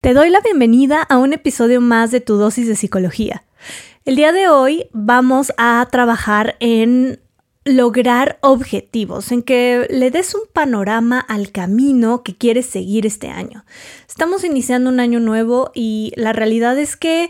Te doy la bienvenida a un episodio más de tu dosis de psicología. El día de hoy vamos a trabajar en lograr objetivos, en que le des un panorama al camino que quieres seguir este año. Estamos iniciando un año nuevo y la realidad es que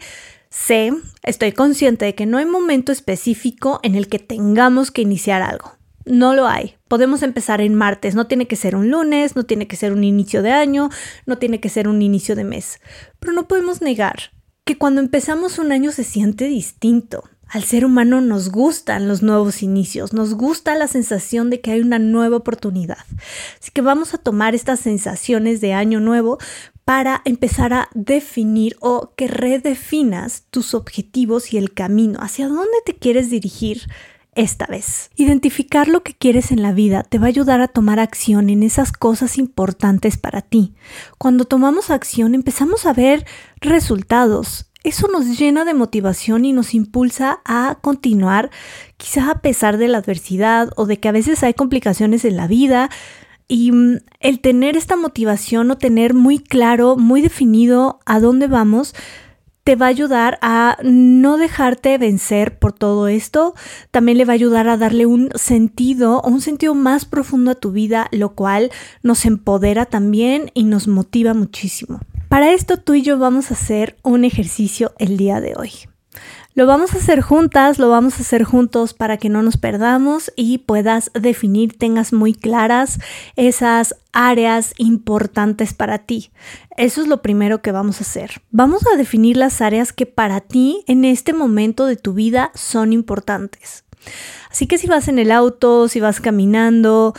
sé, estoy consciente de que no hay momento específico en el que tengamos que iniciar algo. No lo hay. Podemos empezar en martes, no tiene que ser un lunes, no tiene que ser un inicio de año, no tiene que ser un inicio de mes. Pero no podemos negar que cuando empezamos un año se siente distinto. Al ser humano nos gustan los nuevos inicios, nos gusta la sensación de que hay una nueva oportunidad. Así que vamos a tomar estas sensaciones de año nuevo para empezar a definir o que redefinas tus objetivos y el camino, hacia dónde te quieres dirigir esta vez. Identificar lo que quieres en la vida te va a ayudar a tomar acción en esas cosas importantes para ti. Cuando tomamos acción empezamos a ver resultados. Eso nos llena de motivación y nos impulsa a continuar, quizá a pesar de la adversidad o de que a veces hay complicaciones en la vida. Y mm, el tener esta motivación o tener muy claro, muy definido a dónde vamos, te va a ayudar a no dejarte vencer por todo esto. También le va a ayudar a darle un sentido, un sentido más profundo a tu vida, lo cual nos empodera también y nos motiva muchísimo. Para esto tú y yo vamos a hacer un ejercicio el día de hoy. Lo vamos a hacer juntas, lo vamos a hacer juntos para que no nos perdamos y puedas definir, tengas muy claras esas áreas importantes para ti. Eso es lo primero que vamos a hacer. Vamos a definir las áreas que para ti en este momento de tu vida son importantes. Así que si vas en el auto, si vas caminando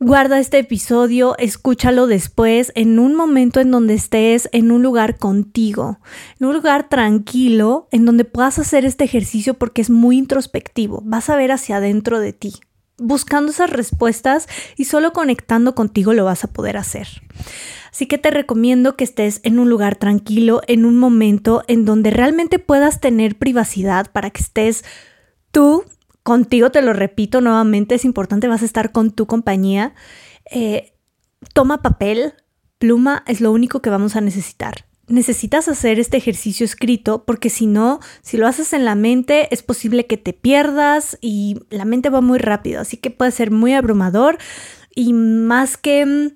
Guarda este episodio, escúchalo después en un momento en donde estés en un lugar contigo, en un lugar tranquilo, en donde puedas hacer este ejercicio porque es muy introspectivo. Vas a ver hacia adentro de ti, buscando esas respuestas y solo conectando contigo lo vas a poder hacer. Así que te recomiendo que estés en un lugar tranquilo, en un momento en donde realmente puedas tener privacidad para que estés tú contigo, te lo repito nuevamente, es importante, vas a estar con tu compañía. Eh, toma papel, pluma, es lo único que vamos a necesitar. Necesitas hacer este ejercicio escrito porque si no, si lo haces en la mente, es posible que te pierdas y la mente va muy rápido, así que puede ser muy abrumador y más que mm,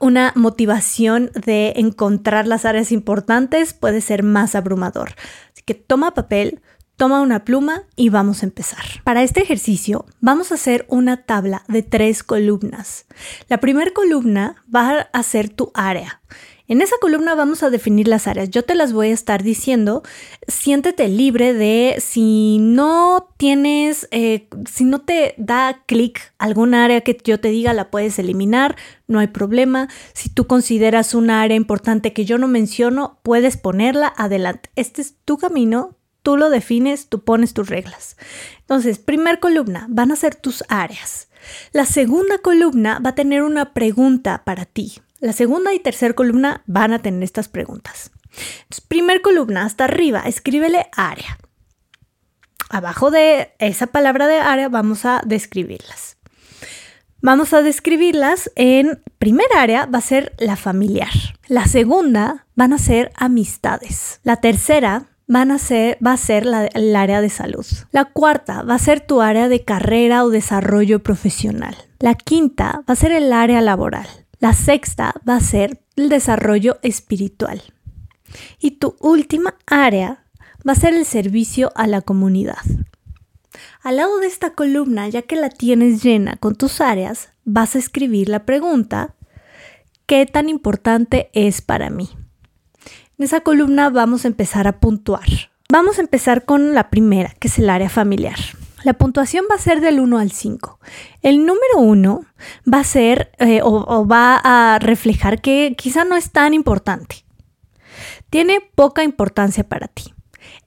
una motivación de encontrar las áreas importantes, puede ser más abrumador. Así que toma papel, Toma una pluma y vamos a empezar. Para este ejercicio vamos a hacer una tabla de tres columnas. La primera columna va a ser tu área. En esa columna vamos a definir las áreas. Yo te las voy a estar diciendo. Siéntete libre de si no tienes, eh, si no te da clic alguna área que yo te diga, la puedes eliminar, no hay problema. Si tú consideras una área importante que yo no menciono, puedes ponerla adelante. Este es tu camino, Tú lo defines, tú pones tus reglas. Entonces, primer columna, van a ser tus áreas. La segunda columna va a tener una pregunta para ti. La segunda y tercera columna van a tener estas preguntas. Entonces, primer columna, hasta arriba, escríbele área. Abajo de esa palabra de área vamos a describirlas. Vamos a describirlas en primera área va a ser la familiar. La segunda van a ser amistades. La tercera va a ser el área de salud. La cuarta va a ser tu área de carrera o desarrollo profesional. La quinta va a ser el área laboral. La sexta va a ser el desarrollo espiritual. Y tu última área va a ser el servicio a la comunidad. Al lado de esta columna, ya que la tienes llena con tus áreas, vas a escribir la pregunta, ¿qué tan importante es para mí? En esa columna vamos a empezar a puntuar. Vamos a empezar con la primera, que es el área familiar. La puntuación va a ser del 1 al 5. El número 1 va a ser eh, o, va a reflejar que quizá no es tan importante. Tiene poca importancia para ti.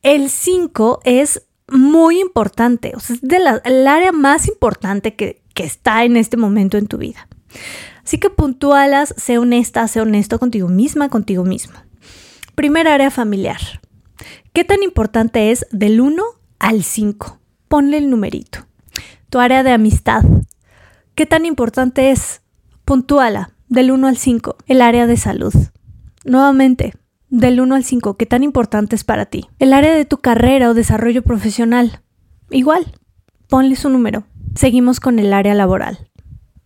El 5 es muy importante, o sea, es el área más importante que, está en este momento en tu vida. Así que puntúalas, sé honesta, sé honesto contigo misma, contigo mismo. Primer área familiar. ¿Qué tan importante es del 1 al 5? Ponle el numerito. Tu área de amistad. ¿Qué tan importante es? Puntúala del 1 al 5. El área de salud. Nuevamente, Del 1 al 5, ¿qué tan importante es para ti? El área de tu carrera o desarrollo profesional. Igual, ponle su número. Seguimos con el área laboral.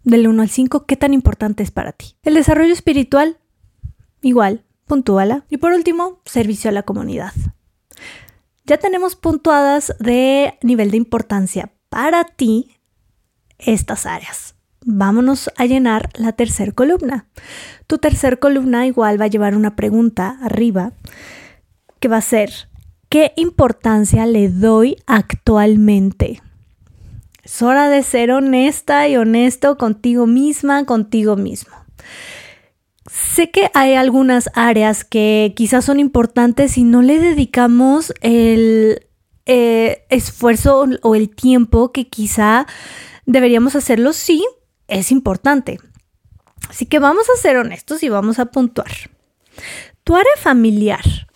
Del 1 al 5, ¿qué tan importante es para ti? El desarrollo espiritual. Igual, puntúala. Y por último, servicio a la comunidad. Ya tenemos puntuadas de nivel de importancia para ti estas áreas. Vámonos a llenar la tercera columna. Tu tercer columna igual va a llevar una pregunta arriba que va a ser, ¿qué importancia le doy actualmente? Es hora de ser honesta y honesto contigo misma, contigo mismo. Sé que hay algunas áreas que quizás son importantes y no le dedicamos el eh, esfuerzo o el tiempo que quizá deberíamos hacerlo, sí, es importante. Así que vamos a ser honestos y vamos a puntuar. Tu área familiar.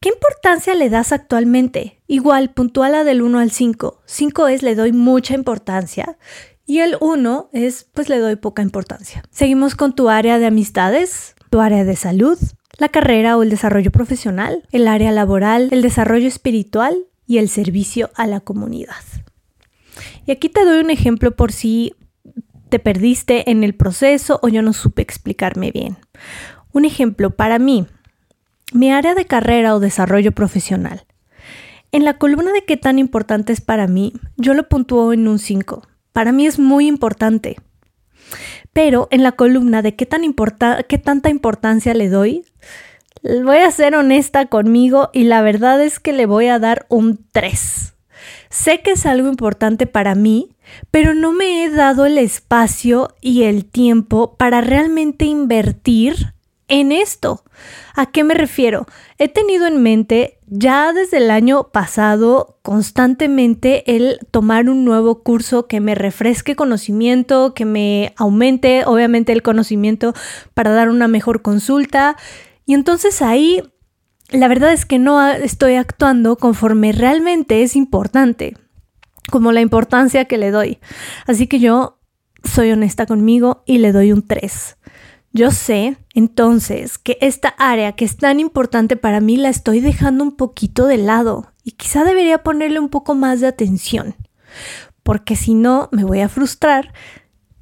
¿Qué importancia le das actualmente? Igual, puntuala del 1 al 5. 5 es le doy mucha importancia y el 1 es pues le doy poca importancia. Seguimos con tu área de amistades, tu área de salud, la carrera o el desarrollo profesional, el área laboral, el desarrollo espiritual y el servicio a la comunidad. Y aquí te doy un ejemplo por si te perdiste en el proceso o yo no supe explicarme bien. Un ejemplo para mí, mi área de carrera o desarrollo profesional. En la columna de qué tan importante es para mí, yo lo puntúo en un 5. Para mí es muy importante. Pero en la columna de qué, tan importa qué tanta importancia le doy, voy a ser honesta conmigo y la verdad es que le voy a dar un 3. Sé que es algo importante para mí, pero no me he dado el espacio y el tiempo para realmente invertir en esto. ¿A qué me refiero? He tenido en mente ya desde el año pasado constantemente el tomar un nuevo curso que me refresque conocimiento, que me aumente obviamente el conocimiento para dar una mejor consulta. Y entonces ahí la verdad es que no estoy actuando conforme realmente es importante, como la importancia que le doy. Así que yo soy honesta conmigo y le doy un 3. Yo sé entonces que esta área que es tan importante para mí la estoy dejando un poquito de lado y quizá debería ponerle un poco más de atención, porque si no me voy a frustrar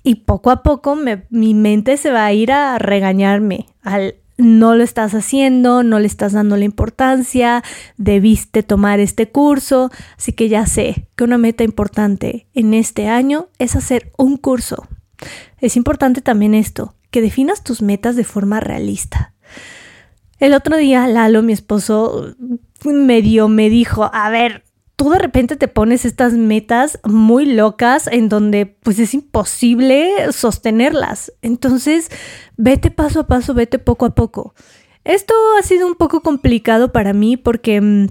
y poco a poco mi mente se va a ir a regañarme al no lo estás haciendo, no le estás dando la importancia, debiste tomar este curso, así que ya sé que una meta importante en este año es hacer un curso. Es importante también esto, que definas tus metas de forma realista. El otro día Lalo, mi esposo, medio me dijo, a ver, tú de repente te pones estas metas muy locas en donde pues es imposible sostenerlas. Entonces, vete paso a paso, vete poco a poco. Esto ha sido un poco complicado para mí porque mm,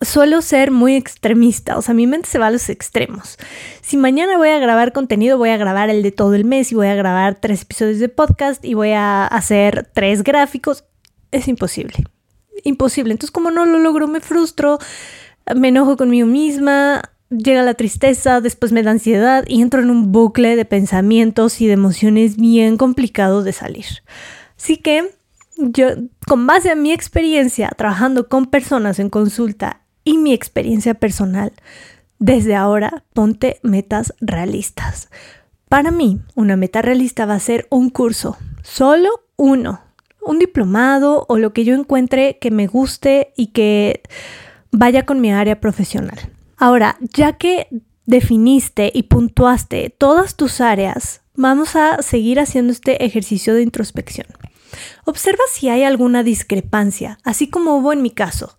suelo ser muy extremista, o sea, mi mente se va a los extremos. Si mañana voy a grabar contenido, voy a grabar el de todo el mes y voy a grabar tres episodios de podcast y voy a hacer tres gráficos, es imposible. Imposible. Entonces, como no lo logro, me frustro, me enojo conmigo misma, llega la tristeza, después me da ansiedad y entro en un bucle de pensamientos y de emociones bien complicados de salir. Así que yo, con base a mi experiencia trabajando con personas en consulta y mi experiencia personal, desde ahora ponte metas realistas. Para mí, una meta realista va a ser un curso, solo uno, un diplomado o lo que yo encuentre que me guste y que vaya con mi área profesional. Ahora, ya que definiste y puntuaste todas tus áreas, vamos a seguir haciendo este ejercicio de introspección. Observa si hay alguna discrepancia, así como hubo en mi caso.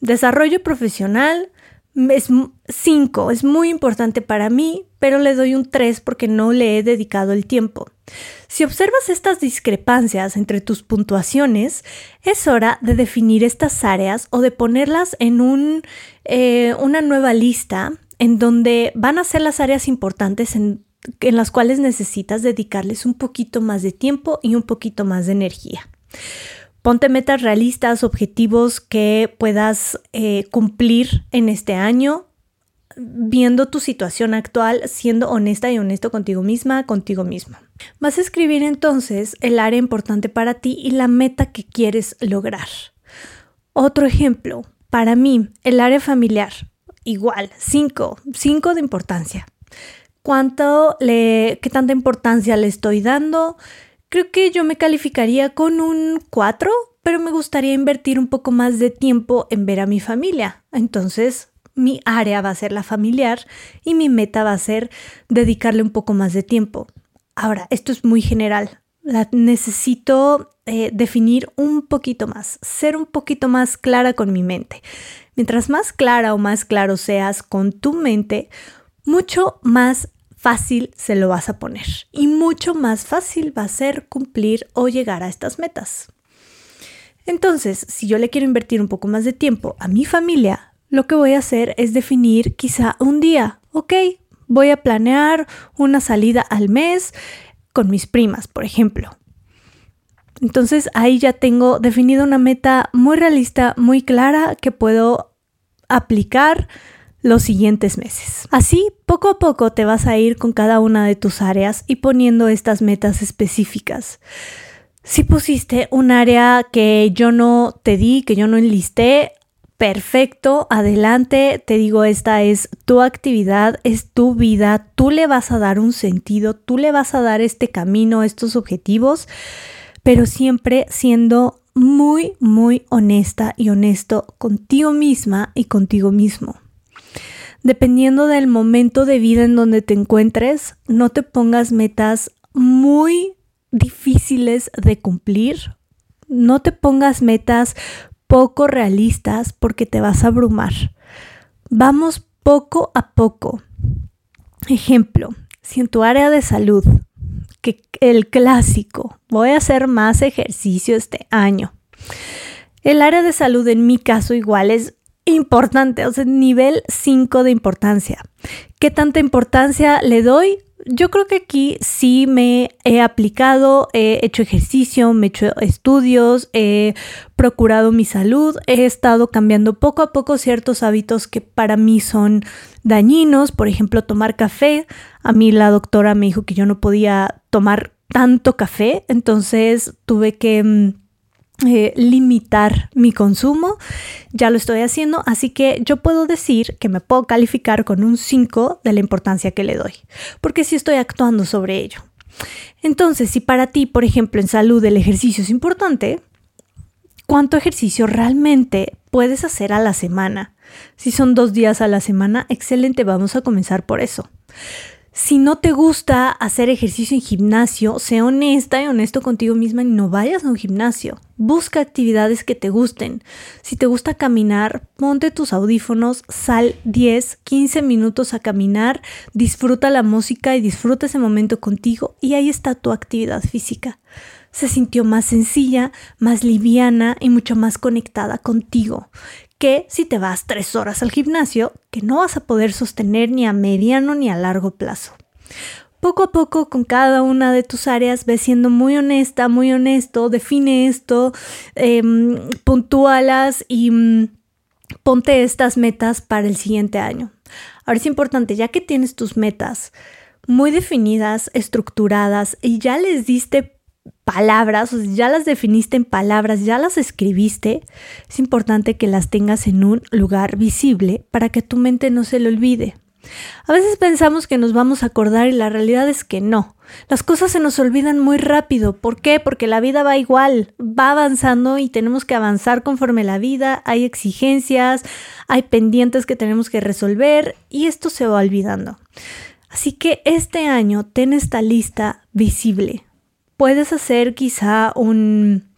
Desarrollo profesional es 5, es muy importante para mí, pero le doy un 3 porque no le he dedicado el tiempo. Si observas estas discrepancias entre tus puntuaciones, es hora de definir estas áreas o de ponerlas en un, eh, una nueva lista en donde van a ser las áreas importantes en, las cuales necesitas dedicarles un poquito más de tiempo y un poquito más de energía. Ponte metas realistas, objetivos que puedas eh, cumplir en este año viendo tu situación actual, siendo honesta y honesto contigo misma, contigo mismo. Vas a escribir entonces el área importante para ti y la meta que quieres lograr. Otro ejemplo, para mí, el área familiar, igual, 5, 5 de importancia. ¿Cuánto le, qué tanta importancia le estoy dando? Creo que yo me calificaría con un 4, pero me gustaría invertir un poco más de tiempo en ver a mi familia. Entonces, mi área va a ser la familiar y mi meta va a ser dedicarle un poco más de tiempo. Ahora, esto es muy general. La necesito eh, definir un poquito más, ser un poquito más clara con mi mente. Mientras más clara o más claro seas con tu mente, mucho más fácil se lo vas a poner y mucho más fácil va a ser cumplir o llegar a estas metas. Entonces, si yo le quiero invertir un poco más de tiempo a mi familia, lo que voy a hacer es definir quizá un día, ok, voy a planear una salida al mes con mis primas, por ejemplo. Entonces ahí ya tengo definido una meta muy realista, muy clara que puedo aplicar los siguientes meses. Así, poco a poco te vas a ir con cada una de tus áreas y poniendo estas metas específicas. Si pusiste un área que yo no te di, que yo no enlisté, perfecto, adelante, te digo, esta es tu actividad, es tu vida, tú le vas a dar un sentido, tú le vas a dar este camino, estos objetivos, pero siempre siendo muy, muy honesta y honesto contigo misma y contigo mismo. Dependiendo del momento de vida en donde te encuentres, no te pongas metas muy difíciles de cumplir. No te pongas metas poco realistas porque te vas a abrumar. Vamos poco a poco. Ejemplo, si en tu área de salud, que el clásico, voy a hacer más ejercicio este año. El área de salud en mi caso igual es importante, o sea, nivel 5 de importancia. ¿Qué tanta importancia le doy? Yo creo que aquí sí me he aplicado, he hecho ejercicio, me he hecho estudios, he procurado mi salud, he estado cambiando poco a poco ciertos hábitos que para mí son dañinos, por ejemplo, tomar café. A mí la doctora me dijo que yo no podía tomar tanto café, entonces tuve que mm, eh, limitar mi consumo. Ya lo estoy haciendo, así que yo puedo decir que me puedo calificar con un 5 de la importancia que le doy, porque sí estoy actuando sobre ello. Entonces, si para ti, por ejemplo, en salud el ejercicio es importante, ¿cuánto ejercicio realmente puedes hacer a la semana? Si son dos días a la semana, excelente, vamos a comenzar por eso. Si no te gusta hacer ejercicio en gimnasio, sé honesta y honesto contigo misma y no vayas a un gimnasio. Busca actividades que te gusten. Si te gusta caminar, ponte tus audífonos, sal 10, 15 minutos a caminar, disfruta la música y disfruta ese momento contigo y ahí está tu actividad física. Se sintió más sencilla, más liviana y mucho más conectada contigo que si te vas tres horas al gimnasio, que no vas a poder sostener ni a mediano ni a largo plazo. Poco a poco con cada una de tus áreas ve siendo muy honesta, muy honesto, define esto, eh, puntúalas y mm, ponte estas metas para el siguiente año. Ahora es importante, ya que tienes tus metas muy definidas, estructuradas y ya les diste palabras, ya las definiste en palabras, ya las escribiste, es importante que las tengas en un lugar visible para que tu mente no se le olvide. A veces pensamos que nos vamos a acordar y la realidad es que no. Las cosas se nos olvidan muy rápido. ¿Por qué? Porque la vida va igual, va avanzando y tenemos que avanzar conforme la vida. Hay exigencias, hay pendientes que tenemos que resolver y esto se va olvidando. Así que este año ten esta lista visible, puedes hacer quizá un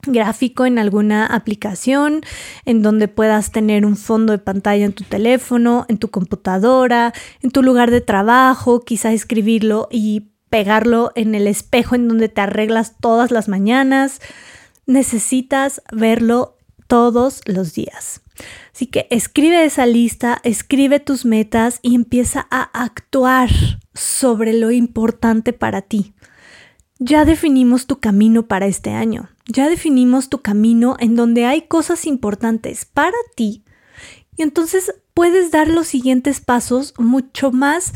gráfico en alguna aplicación en donde puedas tener un fondo de pantalla en tu teléfono, en tu computadora, en tu lugar de trabajo, quizá escribirlo y pegarlo en el espejo en donde te arreglas todas las mañanas. Necesitas verlo todos los días. Así que escribe esa lista, escribe tus metas y empieza a actuar sobre lo importante para ti. Ya definimos tu camino para este año. Ya definimos tu camino en donde hay cosas importantes para ti. Y entonces puedes dar los siguientes pasos mucho más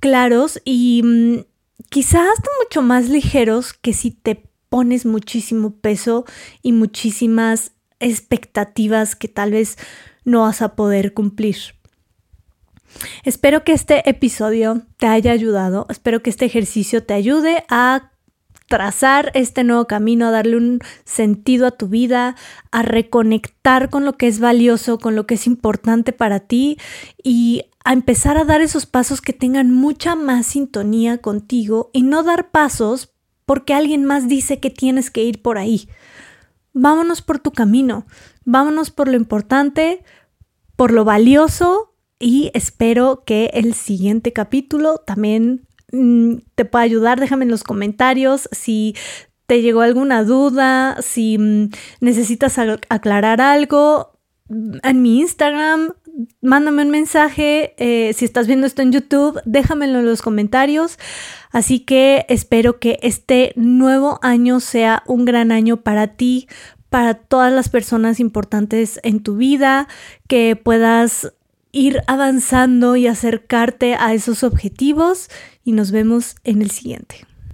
claros y mm, quizás mucho más ligeros que si te pones muchísimo peso y muchísimas expectativas que tal vez no vas a poder cumplir. Espero que este episodio te haya ayudado, espero que este ejercicio te ayude a trazar este nuevo camino, a darle un sentido a tu vida, a reconectar con lo que es valioso, con lo que es importante para ti y a empezar a dar esos pasos que tengan mucha más sintonía contigo y no dar pasos porque alguien más dice que tienes que ir por ahí. Vámonos por tu camino, vámonos por lo importante, por lo valioso y espero que el siguiente capítulo también te pueda ayudar. Déjame en los comentarios si te llegó alguna duda, si mm, necesitas aclarar algo. En mi Instagram, mándame un mensaje. Eh, si estás viendo esto en YouTube, déjamelo en los comentarios. Así que espero que este nuevo año sea un gran año para ti, para todas las personas importantes en tu vida, que puedas ir avanzando y acercarte a esos objetivos y nos vemos en el siguiente.